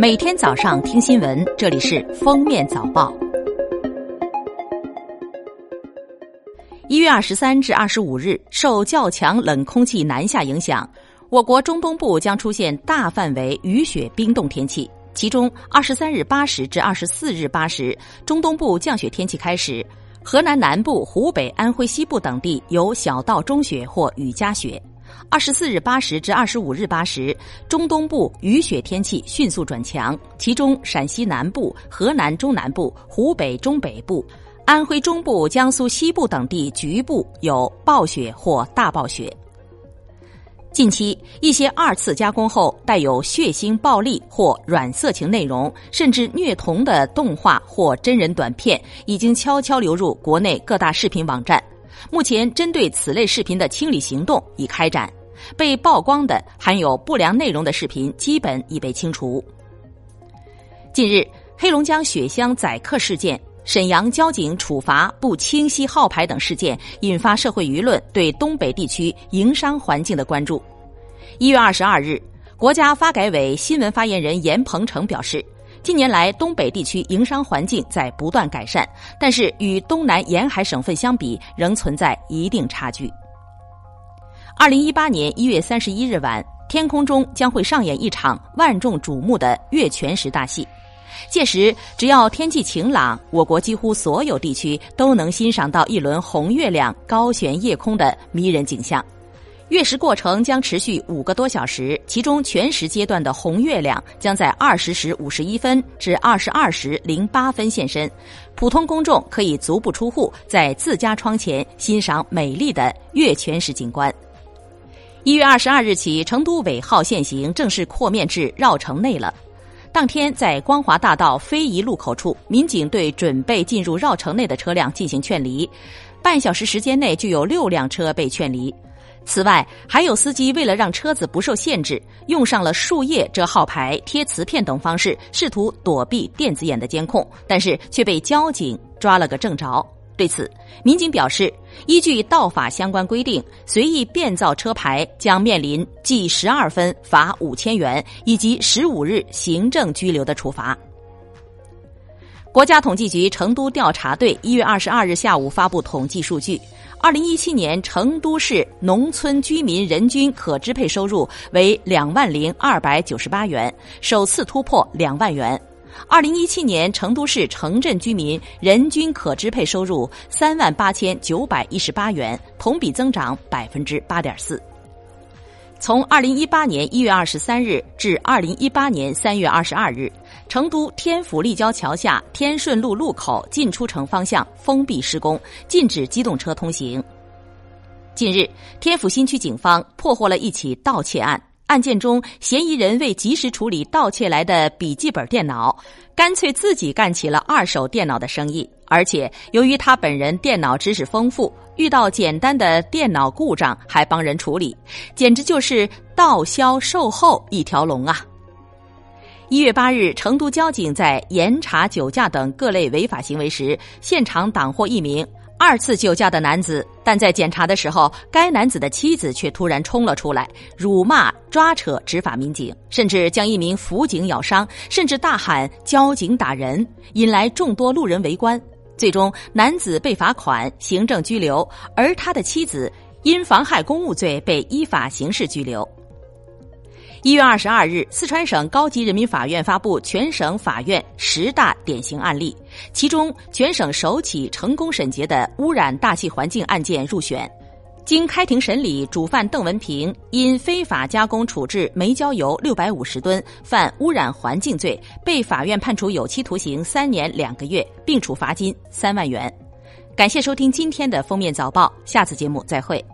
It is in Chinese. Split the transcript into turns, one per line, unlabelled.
每天早上听新闻，这里是《封面早报》。一月二十三至二十五日，受较强冷空气南下影响，我国中东部将出现大范围雨雪冰冻天气。其中，二十三日八时至二十四日八时，中东部降雪天气开始，河南南部、湖北、安徽西部等地有小到中雪或雨夹雪。二十四日八时至二十五日八时，中东部雨雪天气迅速转强，其中陕西南部、河南中南部、湖北中北部、安徽中部、江苏西部等地局部有暴雪或大暴雪。近期，一些二次加工后带有血腥、暴力或软色情内容，甚至虐童的动画或真人短片，已经悄悄流入国内各大视频网站。目前，针对此类视频的清理行动已开展，被曝光的含有不良内容的视频基本已被清除。近日，黑龙江雪乡宰客事件、沈阳交警处罚不清晰号牌等事件，引发社会舆论对东北地区营商环境的关注。一月二十二日，国家发改委新闻发言人严鹏程表示。近年来，东北地区营商环境在不断改善，但是与东南沿海省份相比，仍存在一定差距。二零一八年一月三十一日晚，天空中将会上演一场万众瞩目的月全食大戏。届时，只要天气晴朗，我国几乎所有地区都能欣赏到一轮红月亮高悬夜空的迷人景象。月食过程将持续五个多小时，其中全食阶段的红月亮将在二十时五十一分至二十二时零八分现身，普通公众可以足不出户，在自家窗前欣赏美丽的月全食景观。一月二十二日起，成都尾号限行正式扩面至绕城内了。当天，在光华大道非遗路口处，民警对准备进入绕城内的车辆进行劝离，半小时时间内就有六辆车被劝离。此外，还有司机为了让车子不受限制，用上了树叶遮号牌、贴磁片等方式，试图躲避电子眼的监控，但是却被交警抓了个正着。对此，民警表示，依据道法相关规定，随意变造车牌将面临记十二分、罚五千元以及十五日行政拘留的处罚。国家统计局成都调查队一月二十二日下午发布统计数据。二零一七年，成都市农村居民人均可支配收入为两万零二百九十八元，首次突破两万元。二零一七年，成都市城镇居民人均可支配收入三万八千九百一十八元，同比增长百分之八点四。从二零一八年一月二十三日至二零一八年三月二十二日，成都天府立交桥下天顺路路口进出城方向封闭施工，禁止机动车通行。近日，天府新区警方破获了一起盗窃案。案件中，嫌疑人为及时处理盗窃来的笔记本电脑，干脆自己干起了二手电脑的生意。而且，由于他本人电脑知识丰富，遇到简单的电脑故障还帮人处理，简直就是盗销售后一条龙啊！一月八日，成都交警在严查酒驾等各类违法行为时，现场挡获一名。二次酒驾的男子，但在检查的时候，该男子的妻子却突然冲了出来，辱骂、抓扯执法民警，甚至将一名辅警咬伤，甚至大喊“交警打人”，引来众多路人围观。最终，男子被罚款、行政拘留，而他的妻子因妨害公务罪被依法刑事拘留。一月二十二日，四川省高级人民法院发布全省法院十大典型案例，其中全省首起成功审结的污染大气环境案件入选。经开庭审理，主犯邓文平因非法加工处置煤焦油六百五十吨，犯污染环境罪，被法院判处有期徒刑三年两个月，并处罚金三万元。感谢收听今天的封面早报，下次节目再会。